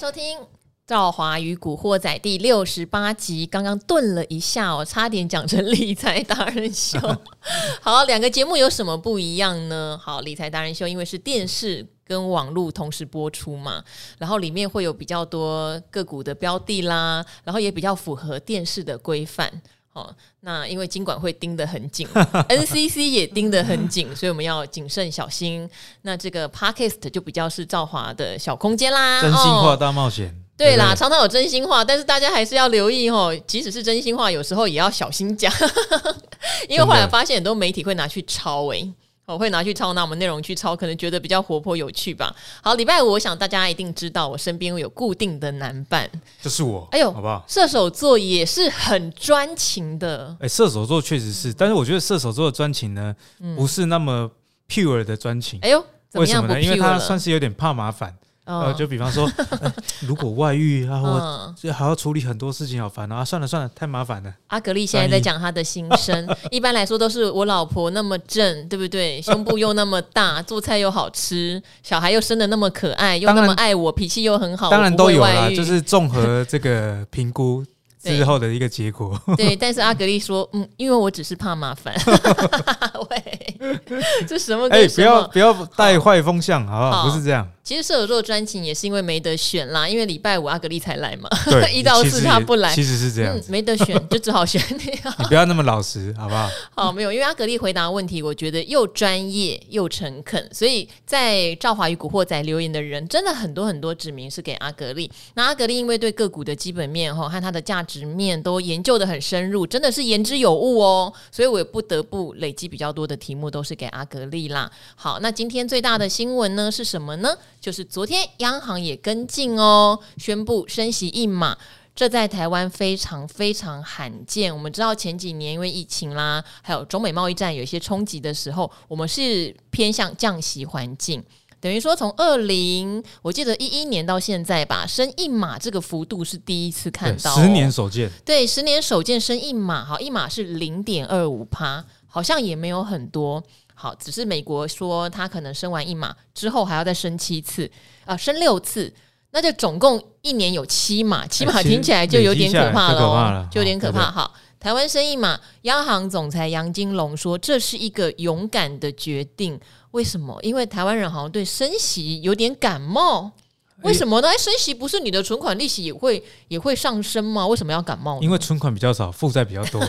收听《赵华与古惑仔》第六十八集。刚刚顿了一下哦，差点讲成理财达人秀。好，两个节目有什么不一样呢？好，理财达人秀因为是电视跟网络同时播出嘛，然后里面会有比较多个股的标的啦，然后也比较符合电视的规范。哦，那因为金管会盯得很紧，NCC 也盯得很紧，所以我们要谨慎小心。那这个 Podcast 就比较是赵华的小空间啦，真心话大冒险。哦、对啦，常常有真心话，但是大家还是要留意哦，即使是真心话，有时候也要小心讲，因为后来发现很多媒体会拿去抄诶、欸。我会拿去抄，拿我们内容去抄，可能觉得比较活泼有趣吧。好，礼拜五，我想大家一定知道，我身边有固定的男伴，就是我。哎呦，好不好？射手座也是很专情的。哎，射手座确实是，但是我觉得射手座的专情呢，嗯、不是那么 pure 的专情。哎呦，为什么呢？因为他算是有点怕麻烦。呃，就比方说，呃、如果外遇啊，我这还要处理很多事情，好烦啊！算了算了，太麻烦了。阿格力现在在讲他的心声，一般来说都是我老婆那么正，对不对？胸部又那么大，做菜又好吃，小孩又生的那么可爱，又那么爱我，脾气又很好，当然都有啦，就是综合这个评估。之后的一个结果，对，但是 阿格丽说，嗯，因为我只是怕麻烦。喂，这什么？哎，不要不要带坏风向，好不好？不是这样。其实射手座专情也是因为没得选啦，因为礼拜五阿格丽才来嘛，一到四他不来，其实是这样，没得选就只好选你。你不要那么老实，好不好？好，没有，因为阿格丽回答问题，我觉得又专业又诚恳，所以在赵华与古惑仔留言的人真的很多很多，指名是给阿格丽。那阿格丽因为对个股的基本面哈和它的价值。直面都研究得很深入，真的是言之有物哦，所以我也不得不累积比较多的题目，都是给阿格力啦。好，那今天最大的新闻呢是什么呢？就是昨天央行也跟进哦，宣布升息一码，这在台湾非常非常罕见。我们知道前几年因为疫情啦，还有中美贸易战有一些冲击的时候，我们是偏向降息环境。等于说，从二零，我记得一一年到现在吧，升一码这个幅度是第一次看到，哦，十年首见。对，十年首见升一码，好，一码是零点二五趴，好像也没有很多，好，只是美国说他可能升完一码之后还要再升七次，啊、呃，升六次，那就总共一年有七码，七码听起来就有点可怕了，哦，就有点可怕。好，台湾升一码，央行总裁杨金龙说，这是一个勇敢的决定。为什么？因为台湾人好像对升息有点感冒。为什么呢？哎，升息不是你的存款利息也会也会上升吗？为什么要感冒？因为存款比较少，负债比较多。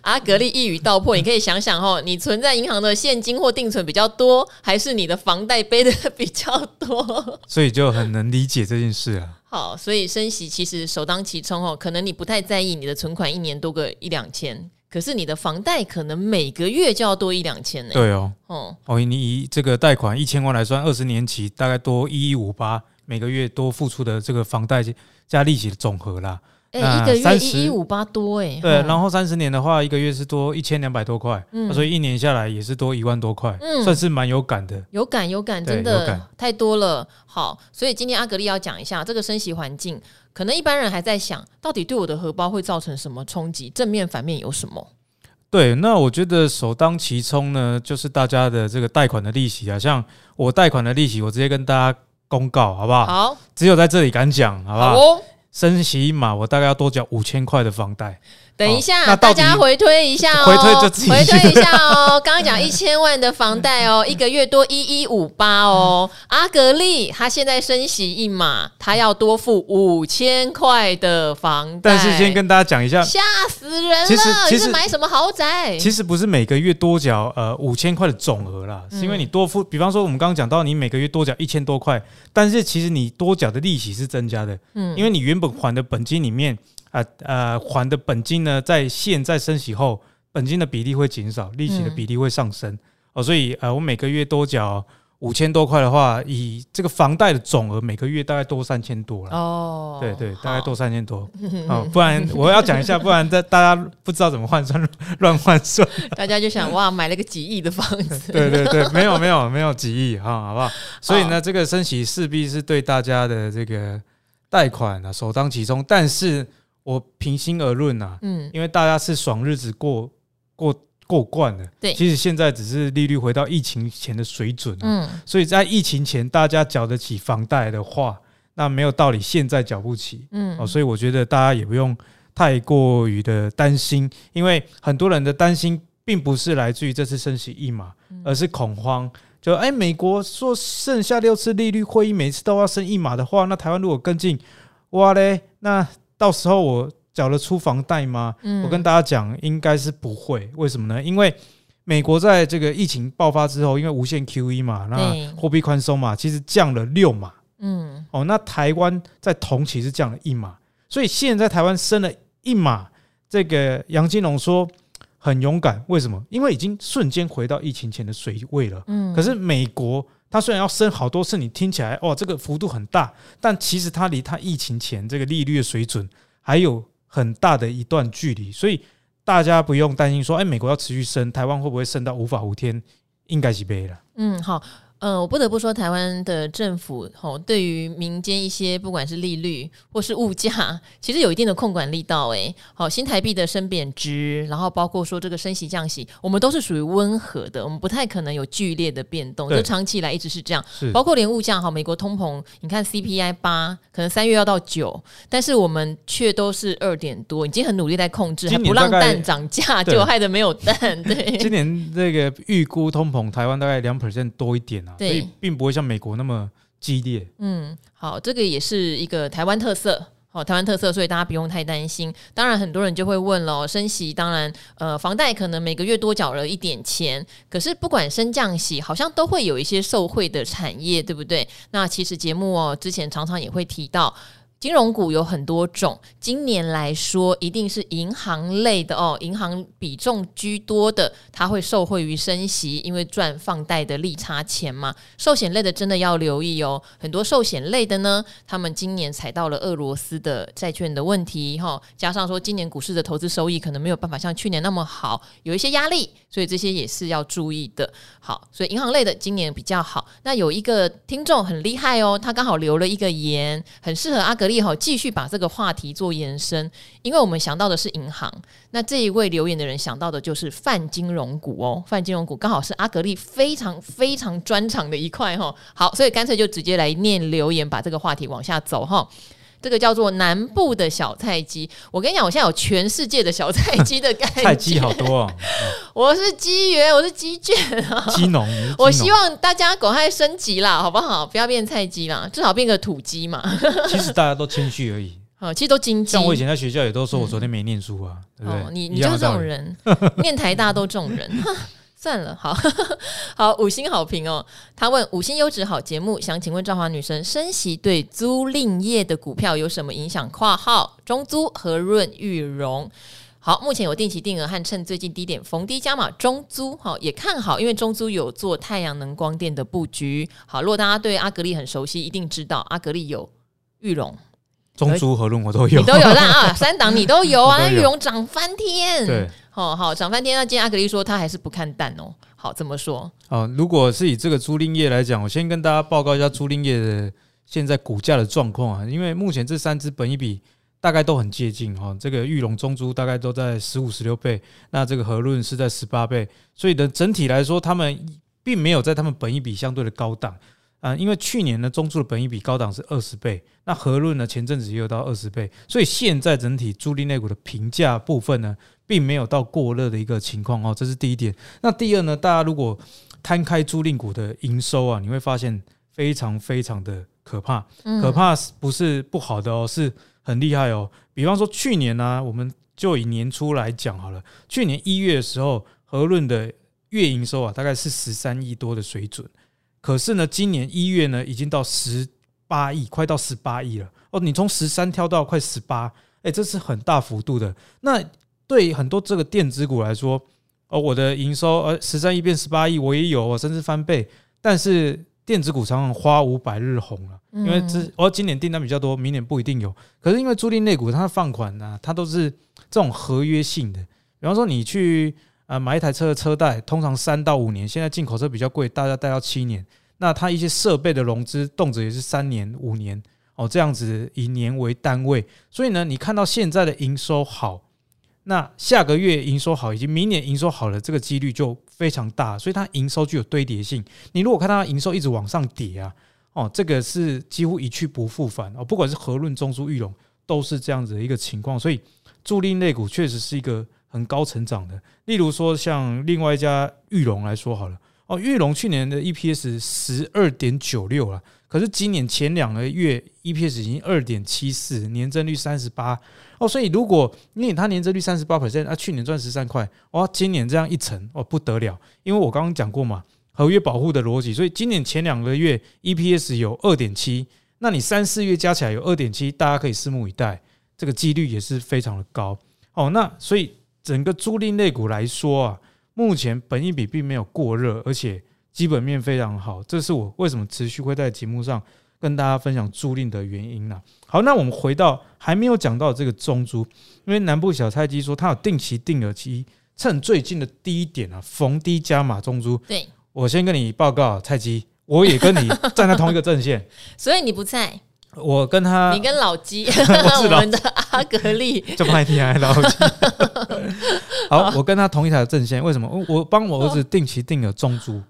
阿 格力一语道破，你可以想想哦，你存在银行的现金或定存比较多，还是你的房贷背的比较多？所以就很能理解这件事啊。好，所以升息其实首当其冲哦，可能你不太在意你的存款一年多个一两千。可是你的房贷可能每个月就要多一两千呢？对哦，哦哦，你以这个贷款一千万来算，二十年期大概多一一五八，每个月多付出的这个房贷加利息的总和啦。哎、欸，一个月一一五八多哎。对，然后三十年的话，一个月是多一千两百多块，嗯，所以一年下来也是多一万多块，嗯，算是蛮有感的。有感有感，真的太多了。好，所以今天阿格力要讲一下这个升息环境。可能一般人还在想到底对我的荷包会造成什么冲击？正面反面有什么？对，那我觉得首当其冲呢，就是大家的这个贷款的利息啊。像我贷款的利息，我直接跟大家公告，好不好？好，只有在这里敢讲，好不好？好哦，升息嘛，我大概要多缴五千块的房贷。等一下，大家回推一下哦，回推就自己回推一下哦。刚刚讲一千万的房贷哦，一个月多一一五八哦。阿格力他现在升息一码，他要多付五千块的房贷。但是先跟大家讲一下，吓死人了！其实其实买什么豪宅？其实不是每个月多缴呃五千块的总额啦，是因为你多付。比方说我们刚刚讲到，你每个月多缴一千多块，但是其实你多缴的利息是增加的，嗯，因为你原本还的本金里面。啊呃，还的本金呢，在现在升息后，本金的比例会减少，利息的比例会上升、嗯、哦，所以呃，我每个月多缴五千多块的话，以这个房贷的总额，每个月大概多三千多了。哦，对对，大概多三千多 哦，不然我要讲一下，不然大大家不知道怎么换算，乱换算，大家就想哇，买了个几亿的房子。对对对，没有没有没有几亿哈、哦，好不好？所以呢，这个升息势必是对大家的这个贷款啊首当其冲，但是。我平心而论呐，嗯，因为大家是爽日子过过过惯了，对，其实现在只是利率回到疫情前的水准，嗯，所以在疫情前大家缴得起房贷的话，那没有道理现在缴不起，嗯，哦，所以我觉得大家也不用太过于的担心，因为很多人的担心并不是来自于这次升息一码，而是恐慌。就哎，美国说剩下六次利率会议，每次都要升一码的话，那台湾如果跟进，哇嘞，那到时候我缴了出房贷吗？嗯，我跟大家讲，应该是不会。为什么呢？因为美国在这个疫情爆发之后，因为无限 QE 嘛，那货币宽松嘛，其实降了六码。嗯，哦，那台湾在同期是降了一码，所以现在台湾升了一码，这个杨金龙说很勇敢，为什么？因为已经瞬间回到疫情前的水位了。嗯，可是美国它虽然要升好多次，你听起来哦，这个幅度很大，但其实它离它疫情前这个利率的水准还有很大的一段距离，所以大家不用担心说，哎，美国要持续升，台湾会不会升到无法无天？应该是不会了。嗯，好。呃，我不得不说，台湾的政府吼，对于民间一些不管是利率或是物价，其实有一定的控管力道。诶，好，新台币的升贬值，然后包括说这个升息降息，我们都是属于温和的，我们不太可能有剧烈的变动，就长期以来一直是这样。是，包括连物价哈，美国通膨，你看 CPI 八，可能三月要到九，但是我们却都是二点多，已经很努力在控制，还不让蛋涨价，就害得没有蛋。对，今年这个预估通膨，台湾大概两 percent 多一点。对，所以并不会像美国那么激烈。嗯，好，这个也是一个台湾特色，好，台湾特色，所以大家不用太担心。当然，很多人就会问了，升息，当然，呃，房贷可能每个月多缴了一点钱，可是不管升降息，好像都会有一些受惠的产业，对不对？那其实节目哦，之前常常也会提到。金融股有很多种，今年来说一定是银行类的哦，银行比重居多的，它会受惠于升息，因为赚放贷的利差钱嘛。寿险类的真的要留意哦，很多寿险类的呢，他们今年踩到了俄罗斯的债券的问题哈，加上说今年股市的投资收益可能没有办法像去年那么好，有一些压力，所以这些也是要注意的。好，所以银行类的今年比较好。那有一个听众很厉害哦，他刚好留了一个言，很适合阿格力哈，继续把这个话题做延伸，因为我们想到的是银行，那这一位留言的人想到的就是泛金融股哦，泛金融股刚好是阿格丽非常非常专长的一块哈。好，所以干脆就直接来念留言，把这个话题往下走哈。这个叫做南部的小菜鸡，我跟你讲，我现在有全世界的小菜 鸡的概念，菜鸡好多哦。我是鸡园，我是鸡卷啊，鸡农。我希望大家赶快升级啦，好不好？不要变菜鸡啦，至少变个土鸡嘛。其实大家都谦虚而已。哦，其实都金鸡。像我以前在学校也都说我昨天没念书啊，嗯、对不对？哦、你你就是这种人，念台大都这种人。算了，好 好五星好评哦。他问五星优质好节目，想请问赵华女神，升息对租赁业的股票有什么影响？括号中租和润玉荣。好，目前有定期定额和趁最近低点逢低加码中租，好也看好，因为中租有做太阳能光电的布局。好，如果大家对阿格力很熟悉，一定知道阿格力有裕隆、中租和润我都有，你都有啦啊，三档你都有啊，裕隆涨翻天，对。哦，好，涨翻天。那今天阿格力说他还是不看淡哦。好，怎么说？哦，如果是以这个租赁业来讲，我先跟大家报告一下租赁业的现在股价的状况啊。因为目前这三只本一比大概都很接近哈，这个玉龙、中租大概都在十五、十六倍，那这个和润是在十八倍，所以的整体来说，他们并没有在他们本一比相对的高档。啊，因为去年呢，中租的本益比高档是二十倍，那和润呢，前阵子也有到二十倍，所以现在整体租赁类股的评价部分呢，并没有到过热的一个情况哦，这是第一点。那第二呢，大家如果摊开租赁股的营收啊，你会发现非常非常的可怕，可怕不是不好的哦，是很厉害哦。比方说去年呢，啊，我们就以年初来讲好了，去年一月的时候，和润的月营收啊，大概是十三亿多的水准。可是呢，今年一月呢，已经到十八亿，快到十八亿了哦。你从十三跳到快十八，哎，这是很大幅度的。那对很多这个电子股来说，哦，我的营收呃十三亿变十八亿，我也有，我甚至翻倍。但是电子股常常花无百日红了，因为这哦，今年订单比较多，明年不一定有。可是因为租赁类股，它的放款呢，它都是这种合约性的。比方说你去。啊，买一台车的车贷通常三到五年，现在进口车比较贵，大家贷到七年。那它一些设备的融资动辄也是三年、五年哦，这样子以年为单位。所以呢，你看到现在的营收好，那下个月营收好，以及明年营收好了，这个几率就非常大。所以它营收具有堆叠性。你如果看它营收一直往上叠啊，哦，这个是几乎一去不复返哦。不管是和润、中租、裕隆，都是这样子的一个情况。所以租赁类股确实是一个很高成长的。例如说，像另外一家玉龙来说好了，哦，玉龙去年的 EPS 十二点九六了，可是今年前两个月 EPS 已经二点七四，年增率三十八哦。所以如果因为它年增率三十八 percent，啊，去年赚十三块，哇，今年这样一乘哦，不得了。因为我刚刚讲过嘛。合约保护的逻辑，所以今年前两个月 EPS 有二点七，那你三四月加起来有二点七，大家可以拭目以待，这个几率也是非常的高哦。那所以整个租赁类股来说啊，目前本益比并没有过热，而且基本面非常好，这是我为什么持续会在节目上跟大家分享租赁的原因呢？好，那我们回到还没有讲到这个中租，因为南部小菜鸡说它有定期定额期，趁最近的低点啊，逢低加码中租。对。我先跟你报告，菜鸡，我也跟你站在同一个阵线，所以你不在。我跟他，你跟老鸡，我们的阿格力，就麦天还老鸡。好，我跟他同一台阵线，为什么？我帮我儿子定期定额中租，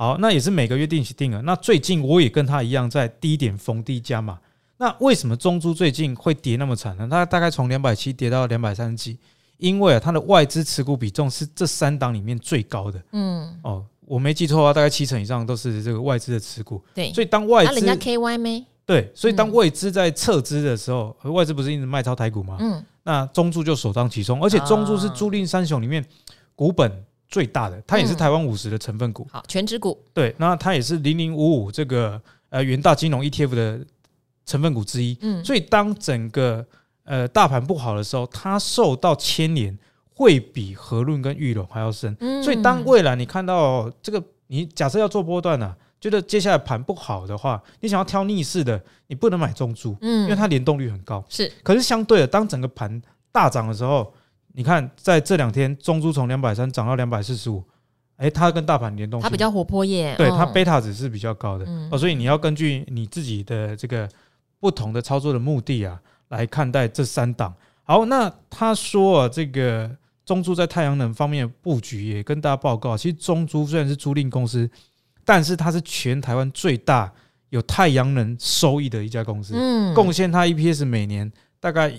好，那也是每个月定期定额。那最近我也跟他一样，在低点逢低加码。那为什么中珠最近会跌那么惨呢？它大概从两百七跌到两百三十七，因为啊，它的外资持股比重是这三档里面最高的。嗯，哦。我没记错的话，大概七成以上都是这个外资的持股。对，所以当外资，啊、人家 KY 没？对，所以当外资在撤资的时候，外资不是一直卖超台股吗？嗯，那中珠就首当其冲，而且中珠是租赁三雄里面股本最大的，它也是台湾五十的成分股。好，全指股。对，那它也是零零五五这个呃元大金融 ETF 的成分股之一。嗯，所以当整个呃大盘不好的时候，它受到牵连。会比和润跟裕隆还要深，所以当未来你看到这个，你假设要做波段呢，觉得接下来盘不好的话，你想要挑逆势的，你不能买中租，因为它联动率很高。是，可是相对的，当整个盘大涨的时候，你看在这两天，中珠从两百三涨到两百四十五，哎，它跟大盘联动，它比较活泼耶，对，它贝塔值是比较高的哦，所以你要根据你自己的这个不同的操作的目的啊，来看待这三档。好，那他说啊，这个。中珠在太阳能方面的布局也跟大家报告，其实中珠虽然是租赁公司，但是它是全台湾最大有太阳能收益的一家公司，嗯，贡献它 EPS 每年大概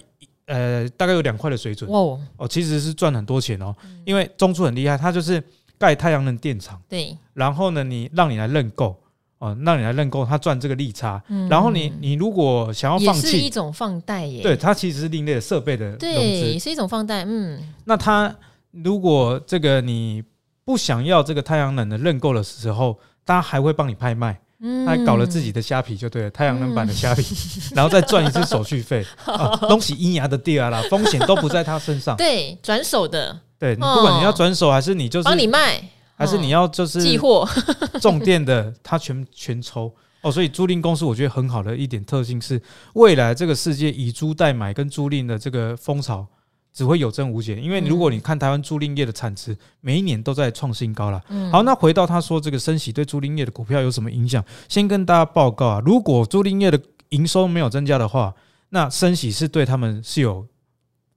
呃大概有两块的水准，哦，哦，其实是赚很多钱哦，因为中租很厉害，它就是盖太阳能电厂，对，然后呢，你让你来认购。哦，让你来认购，它赚这个利差。嗯、然后你你如果想要放弃，是一种放贷耶。对，它其实是另类的设备的对，是一种放贷。嗯，那它如果这个你不想要这个太阳能的认购的时候，它还会帮你拍卖，他搞了自己的虾皮就对了，太阳能板的虾皮，嗯、然后再赚一次手续费。东西阴牙的地儿啦，风险都不在他身上。对，转手的。对，你不管你要转手还是你就是帮你卖。还是你要就是寄货 重电的，他全全抽哦。所以租赁公司我觉得很好的一点特性是，未来这个世界以租代买跟租赁的这个风潮只会有增无减。因为如果你看台湾租赁业的产值，每一年都在创新高了。好，那回到他说这个升息对租赁业的股票有什么影响？先跟大家报告啊，如果租赁业的营收没有增加的话，那升息是对他们是有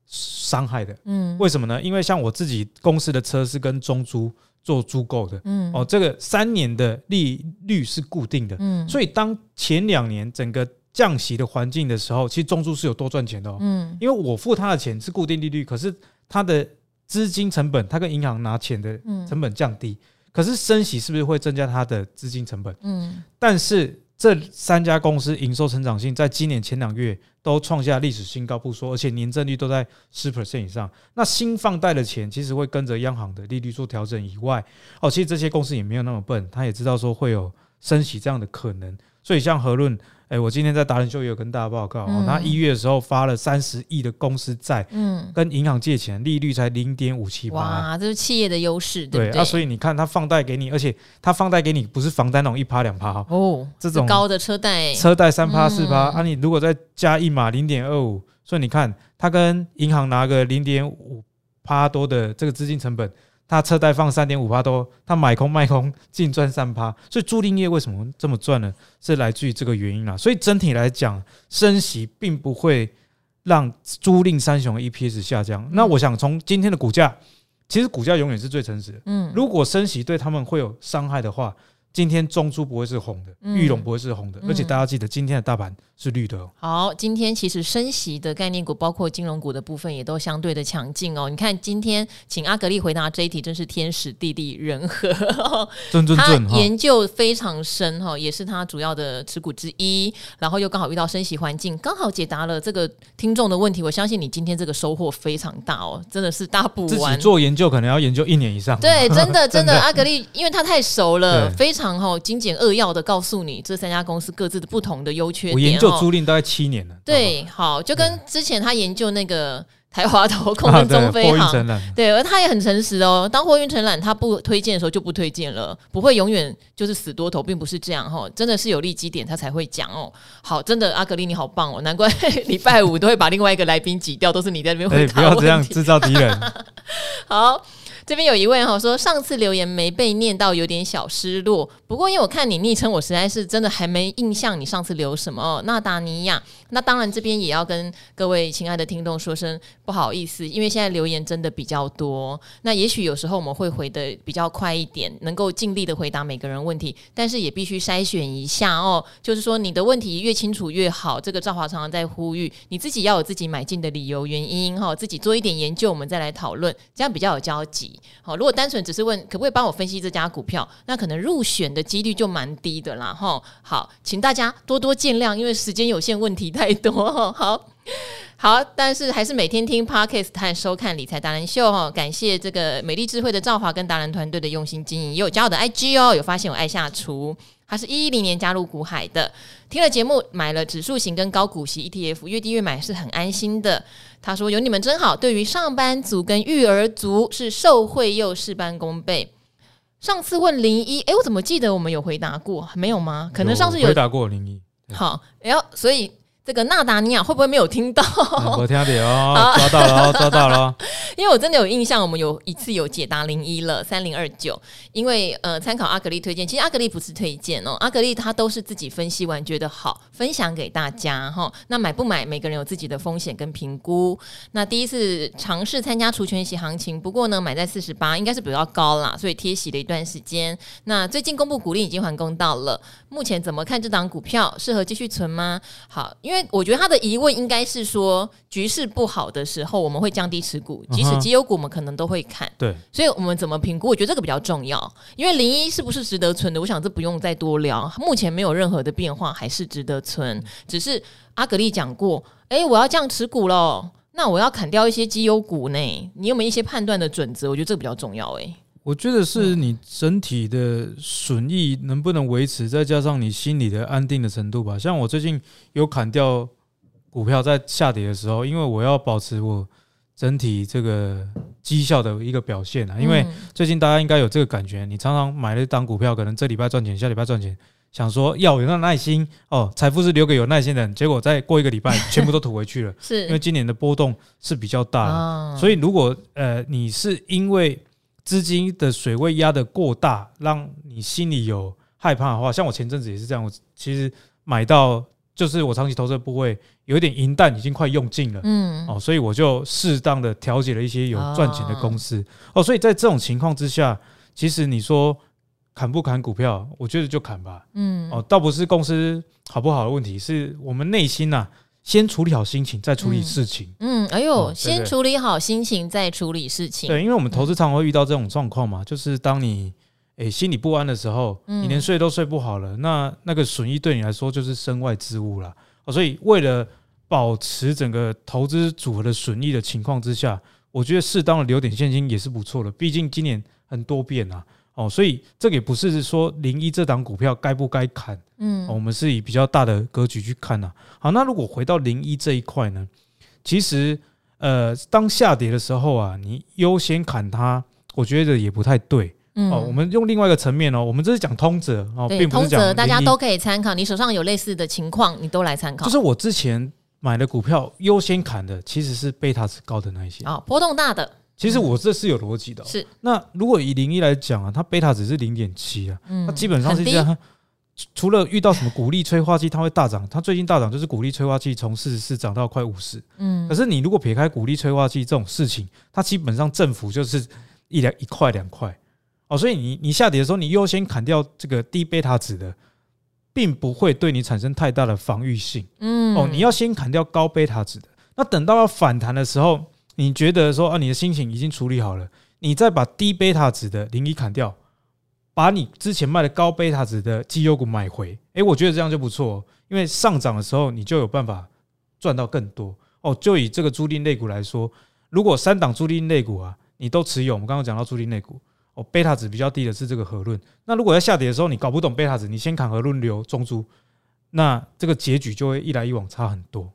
伤害的。嗯，为什么呢？因为像我自己公司的车是跟中租。做租购的，嗯，哦，这个三年的利率是固定的，嗯，所以当前两年整个降息的环境的时候，其实中租是有多赚钱的哦，嗯，因为我付他的钱是固定利率，可是他的资金成本，他跟银行拿钱的成本降低，可是升息是不是会增加他的资金成本？嗯，但是。这三家公司营收成长性在今年前两个月都创下历史新高不说，而且年增率都在十 percent 以上。那新放贷的钱其实会跟着央行的利率做调整以外，哦，其实这些公司也没有那么笨，他也知道说会有升息这样的可能，所以像和润。哎，我今天在达人秀也有跟大家报告，他一月的时候发了三十亿的公司债，嗯，跟银行借钱，利率才零点五七八，哇，这是企业的优势，对不对？啊，所以你看他放贷给你，而且他放贷给你不是房贷那种一趴两趴哈，哦，这种高的车贷，车贷三趴四趴，啊，你如果再加一码零点二五，所以你看他跟银行拿个零点五趴多的这个资金成本。他车贷放三点五趴多，他买空卖空净赚三趴，所以租赁业为什么这么赚呢？是来自于这个原因啦。所以整体来讲，升息并不会让租赁三雄的 EPS 下降。那我想从今天的股价，其实股价永远是最诚实的。嗯，如果升息对他们会有伤害的话，今天中珠不会是红的，玉龙不会是红的，嗯、而且大家记得今天的大盘是绿的哦。好，今天其实升息的概念股，包括金融股的部分，也都相对的强劲哦。你看今天请阿格力回答这一题，真是天时地利人和，准准准，他研究非常深哈，也是他主要的持股之一。然后又刚好遇到升息环境，刚好解答了这个听众的问题。我相信你今天这个收获非常大哦，真的是大补完。自己做研究可能要研究一年以上。对，真的 真的，真的阿格力，因为他太熟了，非常。然后精简扼要的告诉你这三家公司各自的不同的优缺点。我研究租赁大概七年了。对，好，就跟之前他研究那个台华投控跟中飞航，对，而他也很诚实哦。当货运承揽他不推荐的时候就不推荐了，不会永远就是死多头，并不是这样哈。真的是有利基点他才会讲哦。好，真的阿格力你好棒哦，难怪 礼拜五都会把另外一个来宾挤掉，都是你在那边回答。不要这样制造敌人。好。这边有一位哈说，上次留言没被念到，有点小失落。不过因为我看你昵称，我实在是真的还没印象你上次留什么哦。纳达尼亚，那当然这边也要跟各位亲爱的听众说声不好意思，因为现在留言真的比较多。那也许有时候我们会回得比较快一点，能够尽力的回答每个人问题，但是也必须筛选一下哦。就是说你的问题越清楚越好。这个赵华常常在呼吁，你自己要有自己买进的理由原因哈，自己做一点研究，我们再来讨论，这样比较有交集。好，如果单纯只是问可不可以帮我分析这家股票，那可能入选的几率就蛮低的啦。哈，好，请大家多多见谅，因为时间有限，问题太多。好好，但是还是每天听 Podcast 和收看理财达人秀哈。感谢这个美丽智慧的赵华跟达人团队的用心经营，也有加我的 IG 哦，有发现我爱下厨。他是一一零年加入股海的，听了节目买了指数型跟高股息 ETF，越低越买是很安心的。他说有你们真好，对于上班族跟育儿族是受惠又事半功倍。上次问零一，哎，我怎么记得我们有回答过？没有吗？可能上次有，有回答过零一。好，然后，所以。这个纳达尼亚会不会没有听到？我 听到哦，抓到了，抓到了。因为我真的有印象，我们有一次有解答零一了三零二九。因为呃，参考阿格力推荐，其实阿格力不是推荐哦，阿格力他都是自己分析完觉得好，分享给大家哈。那买不买，每个人有自己的风险跟评估。那第一次尝试参加除权息行情，不过呢，买在四十八，应该是比较高啦，所以贴息了一段时间。那最近公布股利已经还公到了，目前怎么看这档股票？适合继续存吗？好，因为因为我觉得他的疑问应该是说，局势不好的时候，我们会降低持股，即使绩优股，我们可能都会看。对，所以我们怎么评估？我觉得这个比较重要。因为零一是不是值得存的？我想这不用再多聊。目前没有任何的变化，还是值得存。只是阿格丽讲过，哎，我要降持股喽，那我要砍掉一些绩优股呢？你有没有一些判断的准则？我觉得这个比较重要。哎。我觉得是你整体的损益能不能维持，再加上你心里的安定的程度吧。像我最近有砍掉股票在下跌的时候，因为我要保持我整体这个绩效的一个表现啊。因为最近大家应该有这个感觉，你常常买了一档股票，可能这礼拜赚钱，下礼拜赚钱，想说要有那耐心哦，财富是留给有耐心的人。结果再过一个礼拜，全部都吐回去了。是因为今年的波动是比较大的，所以如果呃你是因为资金的水位压得过大，让你心里有害怕的话，像我前阵子也是这样。我其实买到就是我长期投资的部位有一点银弹已经快用尽了，嗯，哦，所以我就适当的调节了一些有赚钱的公司，哦，所以在这种情况之下，其实你说砍不砍股票，我觉得就砍吧，嗯，哦，倒不是公司好不好的问题，是我们内心呐。先处理好心情，再处理事情。嗯，嗯，哎呦，哦、先处理好心情，再处理事情。对，因为我们投资常常会遇到这种状况嘛，就是当你诶、欸、心里不安的时候，你连睡都睡不好了，那那个损益对你来说就是身外之物了。哦，所以为了保持整个投资组合的损益的情况之下，我觉得适当的留点现金也是不错的。毕竟今年很多变啊。哦，所以这个也不是说零一这档股票该不该砍，嗯，我们是以比较大的格局去看呐。好，那如果回到零一这一块呢，其实呃，当下跌的时候啊，你优先砍它，我觉得也不太对。哦，我们用另外一个层面哦，我们这是讲通则哦，并不是讲大家都可以参考。你手上有类似的情况，你都来参考。就是我之前买的股票优先砍的，其实是贝塔值高的那一些啊，波动大的。其实我这是有逻辑的、喔，是。那如果以零一来讲啊，它贝塔值是零点七啊，它基本上是这样。除了遇到什么鼓励催化剂，它会大涨。它最近大涨就是鼓励催化剂从四十四涨到快五十。嗯。可是你如果撇开鼓励催化剂这种事情，它基本上政府就是一两一块两块。哦，所以你你下跌的时候，你优先砍掉这个低贝塔值的，并不会对你产生太大的防御性。嗯，哦，你要先砍掉高贝塔值的，那等到要反弹的时候，你觉得说啊，你的心情已经处理好了，你再把低贝塔值的零一砍掉，把你之前卖的高贝塔值的绩优股买回，诶，我觉得这样就不错，因为上涨的时候你就有办法赚到更多。哦，就以这个租赁类股来说，如果三档租赁类股啊，你都持有，我们刚刚讲到租赁类股。哦，贝塔值比较低的是这个和润。那如果在下跌的时候，你搞不懂贝塔值，你先砍和润流中租，那这个结局就会一来一往差很多。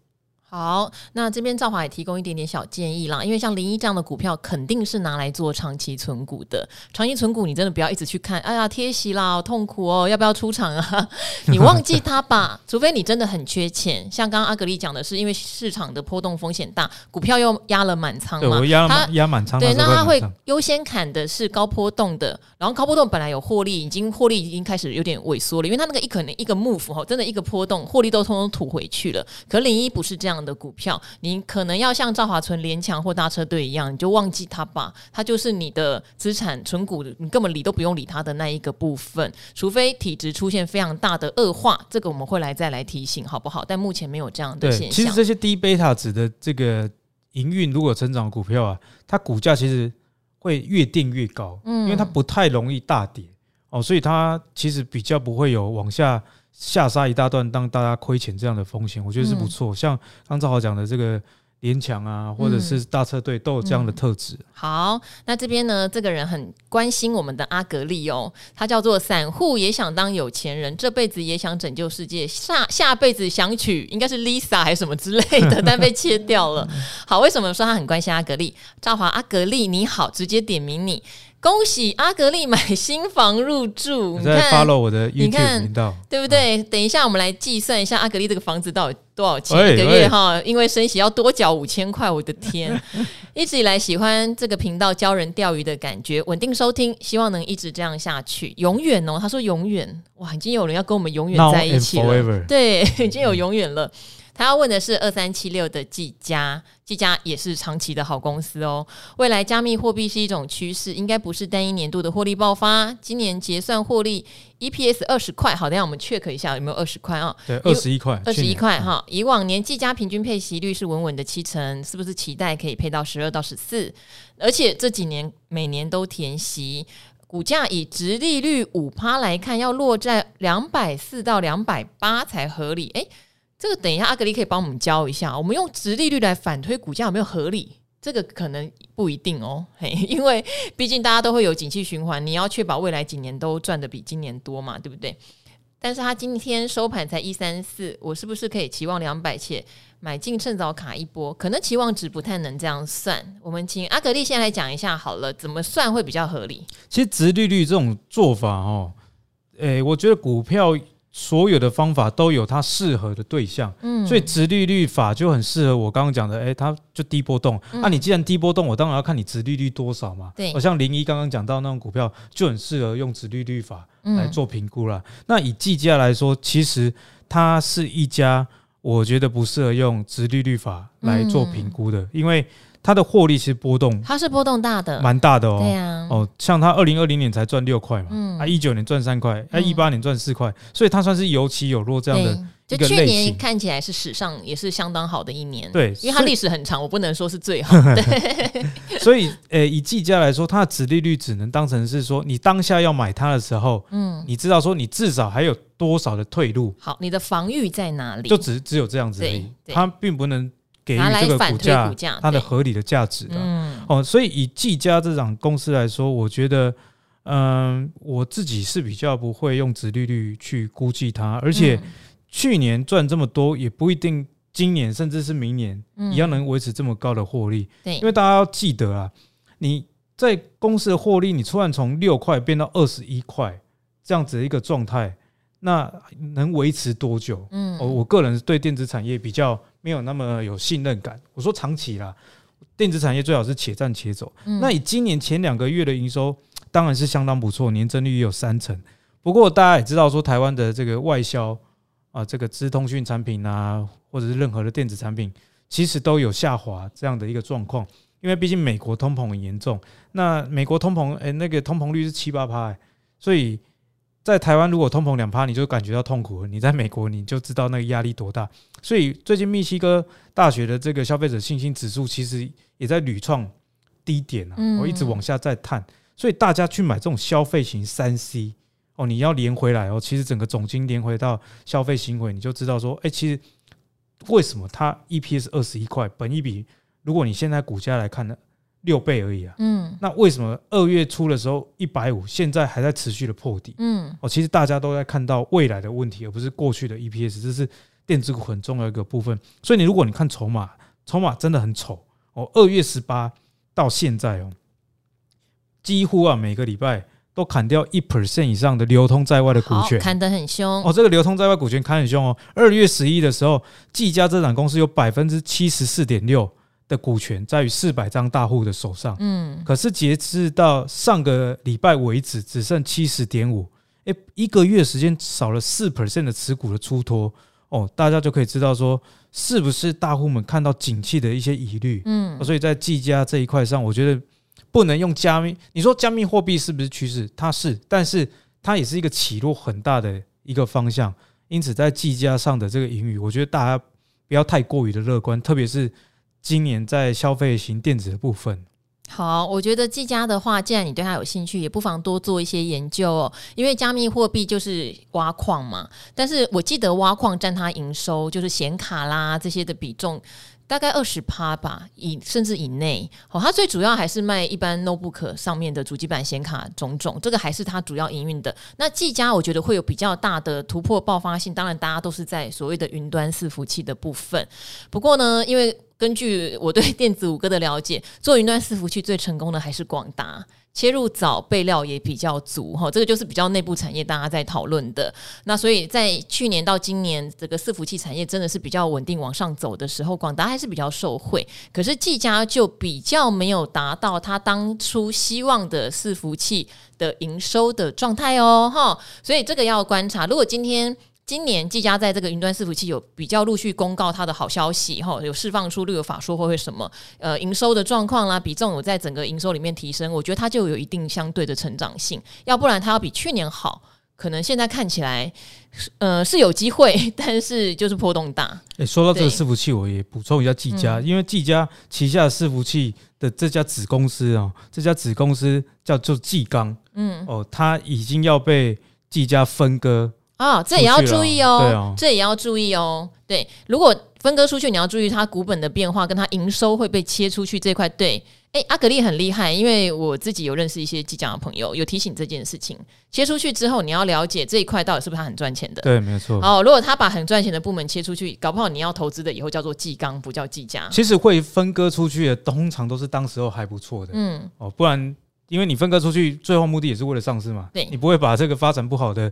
好，那这边赵华也提供一点点小建议啦，因为像零一这样的股票，肯定是拿来做长期存股的。长期存股，你真的不要一直去看，哎呀贴息啦，好痛苦哦，要不要出场啊？你忘记它吧，除非你真的很缺钱。像刚刚阿格丽讲的是，因为市场的波动风险大，股票又压了满仓嘛，压压满仓，对，那他会优先砍的是高波动的，然后高波动本来有获利，已经获利已经开始有点萎缩了，因为它那个一可能一个 move 哈，真的一个波动获利都通通吐回去了。可零一不是这样。的股票，你可能要像赵华存联强或大车队一样，你就忘记它吧，它就是你的资产存股，你根本理都不用理它的那一个部分，除非体质出现非常大的恶化，这个我们会来再来提醒，好不好？但目前没有这样的现象。其实这些低贝塔值的这个营运如果成长股票啊，它股价其实会越定越高，嗯，因为它不太容易大跌哦，所以它其实比较不会有往下。下杀一大段，让大家亏钱这样的风险，我觉得是不错。嗯、像刚赵豪讲的这个联强啊，或者是大车队，都有这样的特质、嗯嗯。好，那这边呢，这个人很关心我们的阿格力哦，他叫做散户也想当有钱人，这辈子也想拯救世界，下下辈子想娶应该是 Lisa 还是什么之类的，但被切掉了。好，为什么说他很关心阿格力？赵华阿格力你好，直接点名你。恭喜阿格力买新房入住，你看，follow 我的 YouTube 频道，对不对？等一下，我们来计算一下阿格力这个房子到底多少钱一个月哈？因为升息要多缴五千块，我的天！一直以来喜欢这个频道教人钓鱼的感觉，稳定收听，希望能一直这样下去，永远哦。他说永远，哇，已经有人要跟我们永远在一起了，对，已经有永远了。他要问的是二三七六的技嘉，技嘉也是长期的好公司哦。未来加密货币是一种趋势，应该不是单一年度的获利爆发。今年结算获利 EPS 二十块，好，等下我们 check 一下有没有二十块啊？对，二十一块，二十一块哈。以往年技嘉平均配息率是稳稳的七成，是不是期待可以配到十二到十四？而且这几年每年都填息，股价以直利率五趴来看，要落在两百四到两百八才合理。诶。这个等一下，阿格力可以帮我们教一下。我们用殖利率来反推股价有没有合理？这个可能不一定哦，嘿，因为毕竟大家都会有景气循环，你要确保未来几年都赚得比今年多嘛，对不对？但是他今天收盘才一三四，我是不是可以期望两百且买进趁早卡一波？可能期望值不太能这样算。我们请阿格力先来讲一下好了，怎么算会比较合理？其实殖利率这种做法哦，诶，我觉得股票。所有的方法都有它适合的对象，嗯，所以直利率法就很适合我刚刚讲的，诶、欸，它就低波动。那、嗯啊、你既然低波动，我当然要看你直利率多少嘛。对，好像零一刚刚讲到那种股票就很适合用直利率法来做评估了。嗯、那以计价来说，其实它是一家我觉得不适合用直利率法来做评估的，嗯、因为。它的获利其实波动，它是波动大的，蛮大的哦。对呀，哦，像它二零二零年才赚六块嘛，嗯，啊，一九年赚三块，啊，一八年赚四块，所以它算是有起有落这样的。就去年看起来是史上也是相当好的一年，对，因为它历史很长，我不能说是最好。对，所以，呃，以技嘉来说，它的殖利率只能当成是说，你当下要买它的时候，嗯，你知道说你至少还有多少的退路，好，你的防御在哪里？就只只有这样子而已，它并不能。给予这个股价它的合理的价值的，嗯，哦，所以以技嘉这种公司来说，我觉得，嗯，我自己是比较不会用殖利率去估计它，而且去年赚这么多，也不一定今年甚至是明年一样能维持这么高的获利。对，因为大家要记得啊，你在公司的获利，你突然从六块变到二十一块这样子的一个状态，那能维持多久？嗯，我我个人对电子产业比较。没有那么有信任感。我说长期啦，电子产业最好是且战且走。嗯、那以今年前两个月的营收，当然是相当不错，年增率也有三成。不过大家也知道，说台湾的这个外销啊，这个资通讯产品啊，或者是任何的电子产品，其实都有下滑这样的一个状况。因为毕竟美国通膨很严重，那美国通膨，哎，那个通膨率是七八趴，所以在台湾如果通膨两趴，你就感觉到痛苦了；你在美国，你就知道那个压力多大。所以最近密西哥大学的这个消费者信心指数其实也在屡创低点啊，我一直往下在探。所以大家去买这种消费型三 C 哦，你要连回来哦，其实整个总经连回到消费行为，你就知道说，哎，其实为什么它 EPS 二十一块，本一比？如果你现在股价来看呢，六倍而已啊。嗯，那为什么二月初的时候一百五，现在还在持续的破底？嗯，哦，其实大家都在看到未来的问题，而不是过去的 EPS，这是电子股很重要的一个部分。所以你如果你看筹码，筹码真的很丑哦。二月十八到现在哦，几乎啊每个礼拜都砍掉一 percent 以上的流通在外的股权，砍得很凶哦。这个流通在外股权砍很凶哦。二月十一的时候，技嘉这档公司有百分之七十四点六。的股权在于四百张大户的手上，嗯，可是截至到上个礼拜为止，只剩七十点五，诶，一个月时间少了四 percent 的持股的出脱，哦，大家就可以知道说，是不是大户们看到景气的一些疑虑，嗯，所以在计价这一块上，我觉得不能用加密，你说加密货币是不是趋势？它是，但是它也是一个起落很大的一个方向，因此在计价上的这个盈余，我觉得大家不要太过于的乐观，特别是。今年在消费型电子的部分，好，我觉得技嘉的话，既然你对它有兴趣，也不妨多做一些研究哦。因为加密货币就是挖矿嘛，但是我记得挖矿占它营收，就是显卡啦这些的比重。大概二十趴吧，以甚至以内。哦，它最主要还是卖一般 notebook 上面的主机板显卡种种，这个还是它主要营运的。那技嘉我觉得会有比较大的突破爆发性，当然大家都是在所谓的云端伺服器的部分。不过呢，因为根据我对电子五哥的了解，做云端伺服器最成功的还是广达。切入早，备料也比较足哈，这个就是比较内部产业大家在讨论的。那所以在去年到今年，这个伺服器产业真的是比较稳定往上走的时候，广达还是比较受惠。可是技嘉就比较没有达到他当初希望的伺服器的营收的状态哦哈，所以这个要观察。如果今天。今年技嘉在这个云端伺服器有比较陆续公告它的好消息哈，有释放出六个法说会会什么呃营收的状况啦，比重有在整个营收里面提升，我觉得它就有一定相对的成长性，要不然它要比去年好，可能现在看起来呃是有机会，但是就是波动大。诶、欸，说到这个伺服器，我也补充一下技嘉，因为技嘉旗下的伺服器的这家子公司啊，这家子公司叫做技刚，嗯哦，它已经要被技嘉分割。啊、哦，这也要注意哦，哦这也要注意哦。对，如果分割出去，你要注意它股本的变化，跟它营收会被切出去这块。对，哎，阿格力很厉害，因为我自己有认识一些技嘉的朋友，有提醒这件事情。切出去之后，你要了解这一块到底是不是他很赚钱的。对，没错。哦，如果他把很赚钱的部门切出去，搞不好你要投资的以后叫做技刚，不叫技嘉。其实会分割出去的，通常都是当时候还不错的。嗯，哦，不然因为你分割出去，最后目的也是为了上市嘛。对，你不会把这个发展不好的。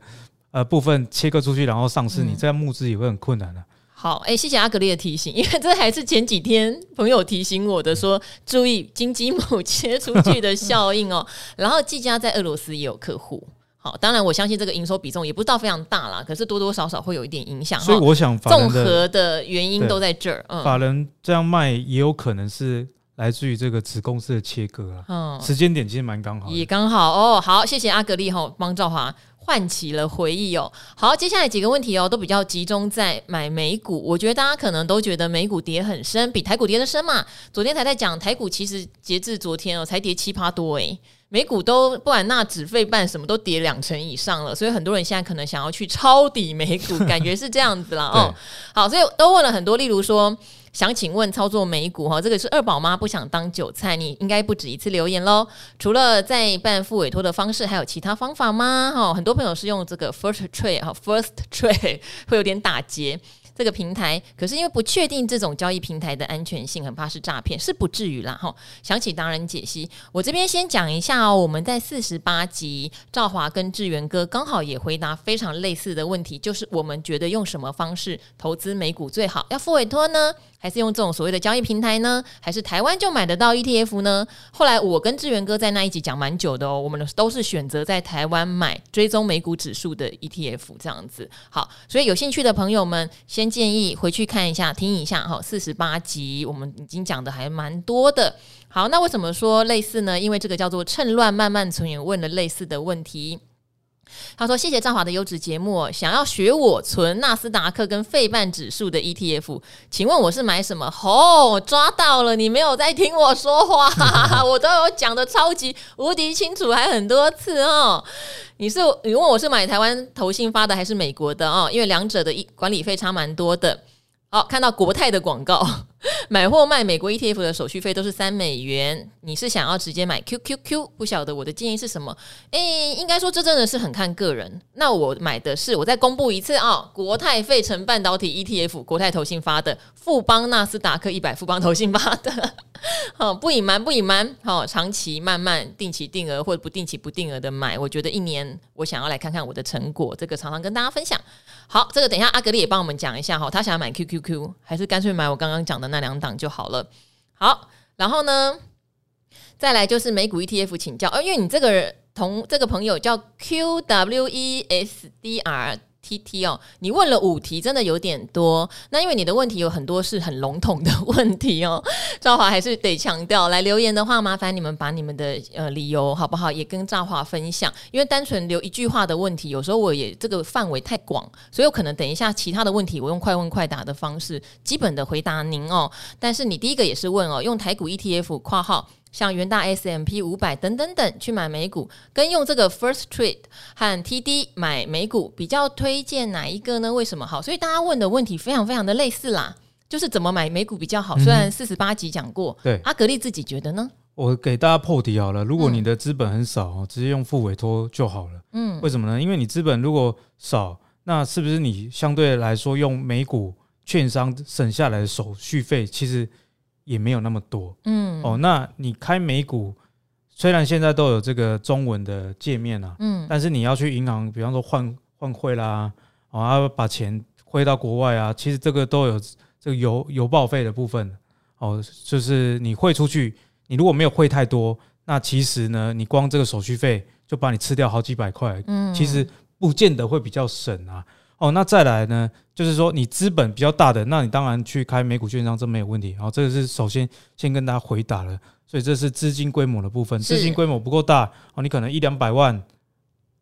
呃，部分切割出去，然后上市，你这样募资也会很困难的。好，哎、欸，谢谢阿格丽的提醒，因为这还是前几天朋友提醒我的，说注意金鸡母切出去的效应哦。然后技嘉在俄罗斯也有客户，好，当然我相信这个营收比重也不到非常大啦，可是多多少少会有一点影响。所以我想，综合的原因都在这儿。嗯，法人这样卖也有可能是来自于这个子公司的切割啊。嗯，时间点其实蛮刚好，也刚好哦。好，谢谢阿格力哈，帮赵华。唤起了回忆哦。好，接下来几个问题哦，都比较集中在买美股。我觉得大家可能都觉得美股跌很深，比台股跌的深嘛。昨天才在讲台股，其实截至昨天哦，才跌七趴多诶。美股都不管纳指费半什么都跌两成以上了，所以很多人现在可能想要去抄底美股，感觉是这样子了哦。好，所以都问了很多，例如说。想请问操作美股哈，这个是二宝妈不想当韭菜，你应该不止一次留言喽。除了在办复委托的方式，还有其他方法吗？哈，很多朋友是用这个 First Trade 哈，First Trade 会有点打结这个平台，可是因为不确定这种交易平台的安全性，很怕是诈骗，是不至于啦哈。想起达人解析，我这边先讲一下哦。我们在四十八集，赵华跟志源哥刚好也回答非常类似的问题，就是我们觉得用什么方式投资美股最好？要付委托呢？还是用这种所谓的交易平台呢？还是台湾就买得到 ETF 呢？后来我跟志源哥在那一集讲蛮久的哦，我们都是选择在台湾买追踪美股指数的 ETF 这样子。好，所以有兴趣的朋友们，先建议回去看一下、听一下哈，四十八集我们已经讲的还蛮多的。好，那为什么说类似呢？因为这个叫做趁乱慢慢存，也问了类似的问题。他说：“谢谢赵华的优质节目，想要学我存纳斯达克跟费半指数的 ETF，请问我是买什么？哦，抓到了，你没有在听我说话，我都有讲的超级无敌清楚，还很多次哦。你是你问我是买台湾投信发的还是美国的哦？因为两者的一管理费差蛮多的。”好，看到国泰的广告，买或卖美国 ETF 的手续费都是三美元。你是想要直接买 QQQ？不晓得我的建议是什么？诶、应该说这真的是很看个人。那我买的是，我再公布一次啊、国泰费城半导体 ETF，国泰投信发的，富邦纳斯达克一百，富邦投信发的。好，不隐瞒，不隐瞒。好，长期慢慢定期定额或者不定期不定额的买，我觉得一年我想要来看看我的成果，这个常常跟大家分享。好，这个等一下阿格力也帮我们讲一下哈，他想要买 QQQ 还是干脆买我刚刚讲的那两档就好了。好，然后呢，再来就是美股 ETF 请教，哦，因为你这个同这个朋友叫 QWESDR。T T 哦，你问了五题，真的有点多。那因为你的问题有很多是很笼统的 问题哦，赵华还是得强调，来留言的话，麻烦你们把你们的呃理由好不好，也跟赵华分享。因为单纯留一句话的问题，有时候我也这个范围太广，所以我可能等一下其他的问题，我用快问快答的方式，基本的回答您哦。但是你第一个也是问哦，用台股 E T F 括号。像元大 S M P 五百等等等去买美股，跟用这个 First Trade 和 T D 买美股比较推荐哪一个呢？为什么好？所以大家问的问题非常非常的类似啦，就是怎么买美股比较好。嗯、虽然四十八集讲过，对阿格力自己觉得呢？我给大家破题好了，如果你的资本很少，嗯、直接用副委托就好了。嗯，为什么呢？因为你资本如果少，那是不是你相对来说用美股券商省下来的手续费，其实？也没有那么多，嗯，哦，那你开美股，虽然现在都有这个中文的界面啊，嗯，但是你要去银行，比方说换换汇啦，哦，要把钱汇到国外啊，其实这个都有这个邮邮报费的部分，哦，就是你汇出去，你如果没有汇太多，那其实呢，你光这个手续费就把你吃掉好几百块，嗯，其实不见得会比较省啊。哦，那再来呢，就是说你资本比较大的，那你当然去开美股券商，这没有问题。好，这个是首先先跟大家回答了，所以这是资金规模的部分，资金规模不够大哦，你可能一两百万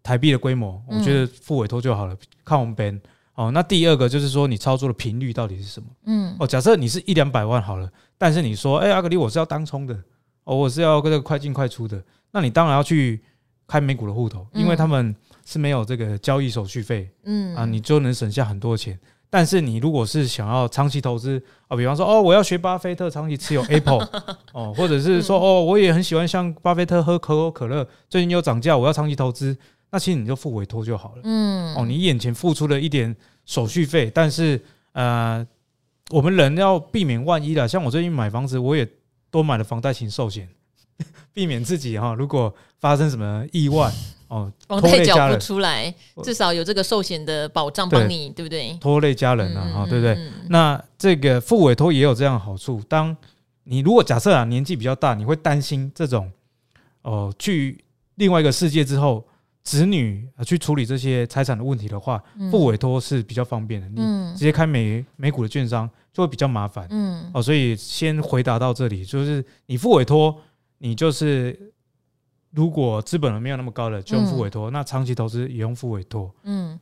台币的规模，我觉得付委托就好了，看我们边。哦，那第二个就是说你操作的频率到底是什么？嗯，哦，假设你是一两百万好了，但是你说，哎，阿格里我是要当冲的，哦，我是要这个快进快出的，那你当然要去开美股的户头，因为他们。是没有这个交易手续费，嗯。啊，你就能省下很多钱。但是你如果是想要长期投资啊，比方说哦，我要学巴菲特长期持有 Apple 哦，或者是说哦，我也很喜欢像巴菲特喝可口可乐，最近又涨价，我要长期投资，那其实你就付委托就好了，嗯。哦，你眼前付出了一点手续费，但是呃，我们人要避免万一啦，像我最近买房子，我也多买了房贷型寿险，避免自己哈，如果发生什么意外。哦，房贷缴不出来，至少有这个寿险的保障帮你，对，不对？拖累家人啊，哈、嗯，对不对？嗯、那这个付委托也有这样的好处。当你如果假设啊年纪比较大，你会担心这种哦、呃、去另外一个世界之后，子女去处理这些财产的问题的话，付委托是比较方便的。你直接开美美股的券商就会比较麻烦。嗯，哦，所以先回答到这里，就是你付委托，你就是。如果资本没有那么高的，就用付委托；嗯、那长期投资也用付委托。嗯，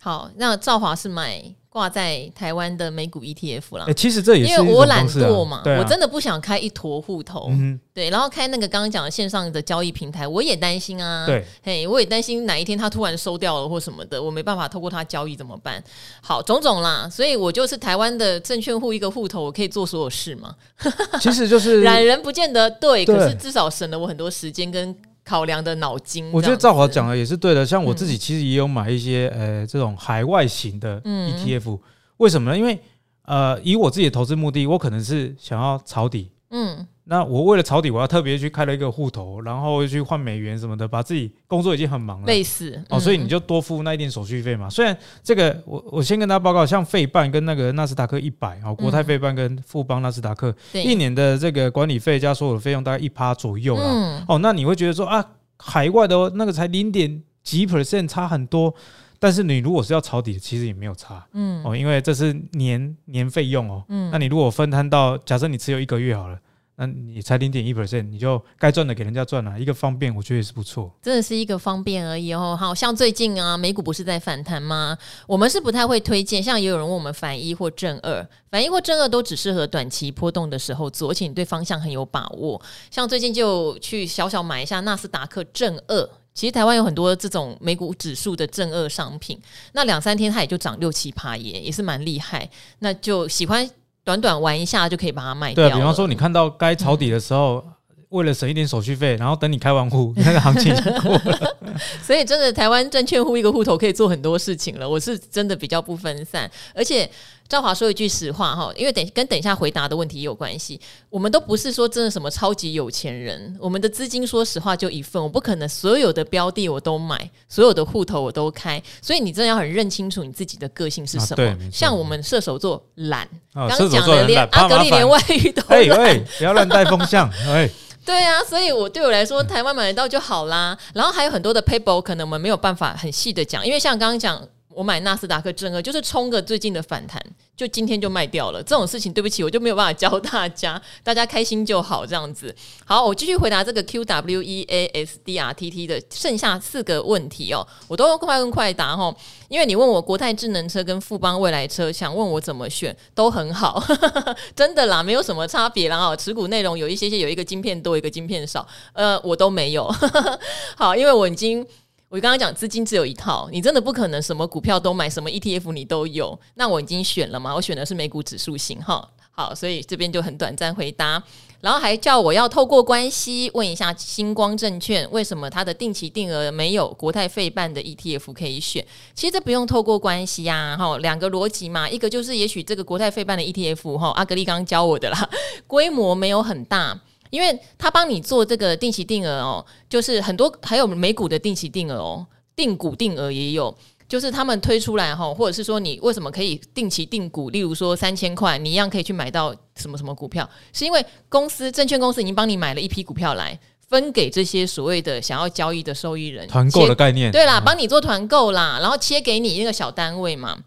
好，那兆华是买。挂在台湾的美股 ETF 啦，哎，其实这也是因为我懒惰嘛，我真的不想开一坨户头，对，然后开那个刚刚讲的线上的交易平台，我也担心啊，对，嘿，我也担心哪一天他突然收掉了或什么的，我没办法透过他交易怎么办？好，种种啦，所以我就是台湾的证券户一个户头，我可以做所有事嘛。其实就是懒人不见得对，可是至少省了我很多时间跟。考量的脑筋，我觉得赵华讲的也是对的。像我自己其实也有买一些呃这种海外型的 ETF，为什么呢？因为呃以我自己的投资目的，我可能是想要抄底，嗯，那我为了抄底，我要特别去开了一个户头，然后去换美元什么的，把自己工作已经很忙了，类似、嗯、哦，所以你就多付那一点手续费嘛。虽然这个我我先跟大家报告，像费半跟那个纳斯达克一百啊，国泰费半跟富邦纳斯达克、嗯、一年的这个管理费加所有的费用大概一趴左右啦。嗯、哦，那你会觉得说啊，海外的那个才零点几 percent 差很多。但是你如果是要抄底，其实也没有差，嗯。哦，因为这是年年费用哦，嗯，那你如果分摊到，假设你持有一个月好了，那你才零点一 percent，你就该赚的给人家赚了，一个方便，我觉得也是不错，真的是一个方便而已哦。好像最近啊，美股不是在反弹吗？我们是不太会推荐，像也有人问我们反一或正二，反一或正二都只适合短期波动的时候做，而且你对方向很有把握。像最近就去小小买一下纳斯达克正二。其实台湾有很多这种美股指数的正二商品，那两三天它也就涨六七趴耶，也是蛮厉害。那就喜欢短短玩一下就可以把它卖掉。对，比方说你看到该抄底的时候，嗯、为了省一点手续费，然后等你开完户，那个行情就过了。所以真的台湾证券户一个户头可以做很多事情了。我是真的比较不分散，而且。赵华说一句实话哈，因为等跟等一下回答的问题也有关系。我们都不是说真的什么超级有钱人，我们的资金说实话就一份，我不可能所有的标的我都买，所有的户头我都开。所以你真的要很认清楚你自己的个性是什么。啊、像我们射手座懒，刚讲的连阿格力连外遇都懒，哎，不要乱带风向，哎，对啊，所以我对我来说，台湾买得到就好啦。然后还有很多的 paper 可能我们没有办法很细的讲，因为像刚刚讲。我买纳斯达克正二，就是冲个最近的反弹，就今天就卖掉了。这种事情，对不起，我就没有办法教大家，大家开心就好，这样子。好，我继续回答这个 Q W E A S D R T T 的剩下四个问题哦，我都快问快答哈。因为你问我国泰智能车跟富邦未来车，想问我怎么选，都很好，真的啦，没有什么差别啦。哦，持股内容有一些些，有一个晶片多，一个晶片少，呃，我都没有。好，因为我已经。我刚刚讲资金只有一套，你真的不可能什么股票都买，什么 ETF 你都有。那我已经选了嘛，我选的是美股指数型哈。好，所以这边就很短暂回答，然后还叫我要透过关系问一下星光证券，为什么它的定期定额没有国泰费半的 ETF 可以选？其实这不用透过关系呀，哈，两个逻辑嘛，一个就是也许这个国泰费半的 ETF 哈，阿格力刚教我的啦，规模没有很大。因为他帮你做这个定期定额哦，就是很多还有美股的定期定额哦，定股定额也有，就是他们推出来哈，或者是说你为什么可以定期定股，例如说三千块，你一样可以去买到什么什么股票，是因为公司证券公司已经帮你买了一批股票来分给这些所谓的想要交易的受益人，团购的概念，对啦，帮你做团购啦，然后切给你那个小单位嘛，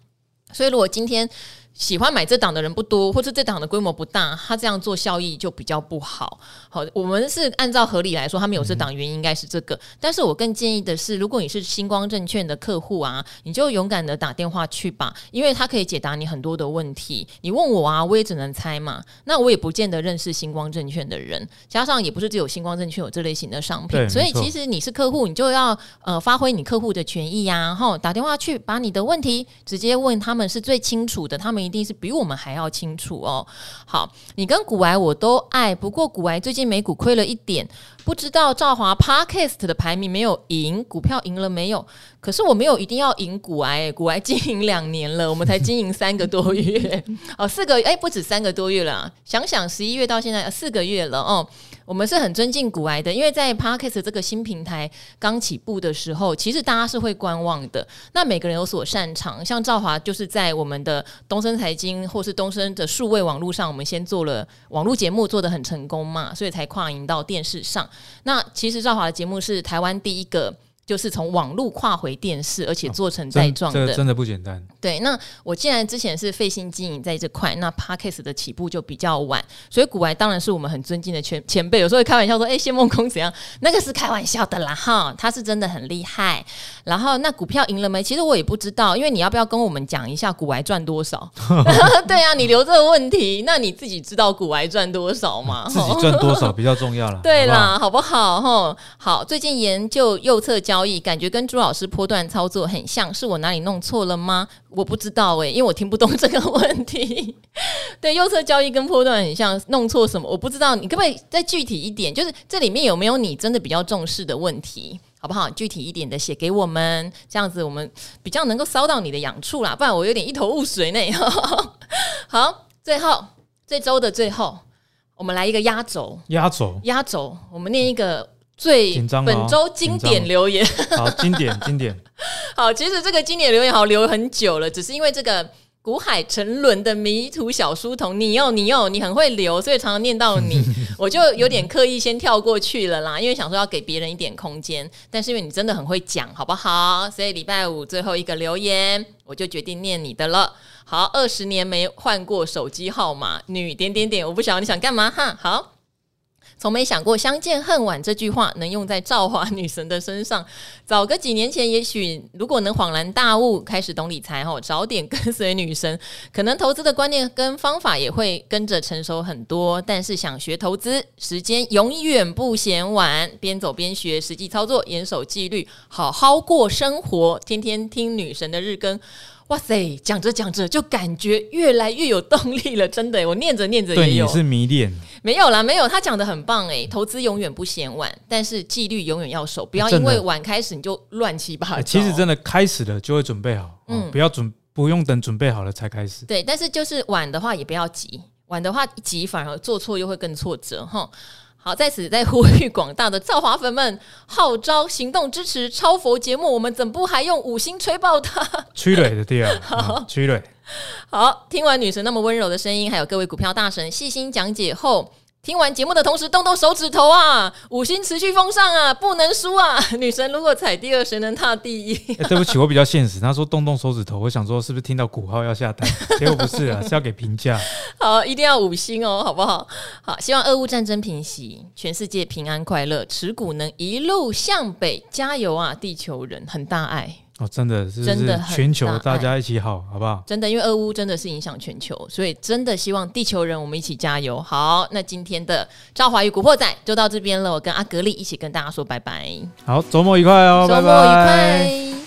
所以如果今天。喜欢买这档的人不多，或者这档的规模不大，他这样做效益就比较不好。好，我们是按照合理来说，他们有这档原因应该是这个。但是我更建议的是，如果你是星光证券的客户啊，你就勇敢的打电话去吧，因为他可以解答你很多的问题。你问我啊，我也只能猜嘛。那我也不见得认识星光证券的人，加上也不是只有星光证券有这类型的商品，所以其实你是客户，你就要呃发挥你客户的权益呀，然后，打电话去把你的问题直接问他们是最清楚的，他们。一定是比我们还要清楚哦。好，你跟股癌我都爱，不过股癌最近美股亏了一点，不知道赵华 Podcast 的排名没有赢，股票赢了没有？可是我没有一定要赢股癌，股癌 经营两年了，我们才经营三个多月 哦，四个哎，不止三个多月了，想想十一月到现在四个月了哦。我们是很尊敬股癌的，因为在 Podcast 这个新平台刚起步的时候，其实大家是会观望的。那每个人有所擅长，像赵华就是在我们的东森财经或是东森的数位网络上，我们先做了网络节目，做得很成功嘛，所以才跨营到电视上。那其实赵华的节目是台湾第一个。就是从网络跨回电视，而且做成带状的，真的不简单。对，那我既然之前是费心经营在这块，那 Podcast 的起步就比较晚，所以股癌当然是我们很尊敬的前前辈。有时候会开玩笑说：“哎，谢梦空怎样？”那个是开玩笑的啦，哈，他是真的很厉害。然后那股票赢了没？其实我也不知道，因为你要不要跟我们讲一下股癌赚多少？对啊，你留这个问题，那你自己知道股癌赚多少吗？自己赚多少比较重要了。对啦，好不好？哈，好，最近研究右侧交。交易感觉跟朱老师波段操作很像，是我哪里弄错了吗？我不知道诶、欸，因为我听不懂这个问题。对，右侧交易跟波段很像，弄错什么？我不知道，你可不可以再具体一点？就是这里面有没有你真的比较重视的问题，好不好？具体一点的写给我们，这样子我们比较能够搔到你的痒处啦。不然我有点一头雾水呢。好，最后这周的最后。我们来一个压轴，压轴，压轴，我们念一个最紧张本周经典留言。好，经典，经典。好，其实这个经典留言好留很久了，只是因为这个。古海沉沦的迷途小书童，你又你又你很会留，所以常常念到你，我就有点刻意先跳过去了啦，因为想说要给别人一点空间。但是因为你真的很会讲，好不好？所以礼拜五最后一个留言，我就决定念你的了。好，二十年没换过手机号码，女点点点，我不晓得你想干嘛哈。好。从没想过“相见恨晚”这句话能用在赵华女神的身上。早个几年前，也许如果能恍然大悟，开始懂理财后，早点跟随女神，可能投资的观念跟方法也会跟着成熟很多。但是想学投资，时间永远不嫌晚，边走边学，实际操作，严守纪律，好好过生活，天天听女神的日更。哇塞，讲着讲着就感觉越来越有动力了，真的，我念着念着也有。对，你是迷恋。没有啦，没有，他讲的很棒诶，投资永远不嫌晚，但是纪律永远要守，不要因为晚开始你就乱七八糟。其实真的开始了就会准备好，嗯，不要准不用等准备好了才开始。对，但是就是晚的话也不要急，晚的话急反而做错又会更挫折哈。好，在此再呼吁广大的造华粉们，号召行动支持超佛节目。我们怎不还用五星吹爆它？催泪的第二，好，催泪。好，听完女神那么温柔的声音，还有各位股票大神细心讲解后。听完节目的同时，动动手指头啊！五星持续奉上啊，不能输啊！女神如果踩第二，谁能踏第一？欸、对不起，我比较现实。他说动动手指头，我想说是不是听到鼓号要下单？结果不是啊，是要给评价。好，一定要五星哦，好不好？好，希望俄乌战争平息，全世界平安快乐，持股能一路向北，加油啊！地球人，很大爱。哦，真的是，真的全球大家一起好，好不好？真的，因为俄乌真的是影响全球，所以真的希望地球人我们一起加油。好，那今天的赵华与古惑仔就到这边了，我跟阿格力一起跟大家说拜拜。好，周末愉快哦，周末愉快。拜拜。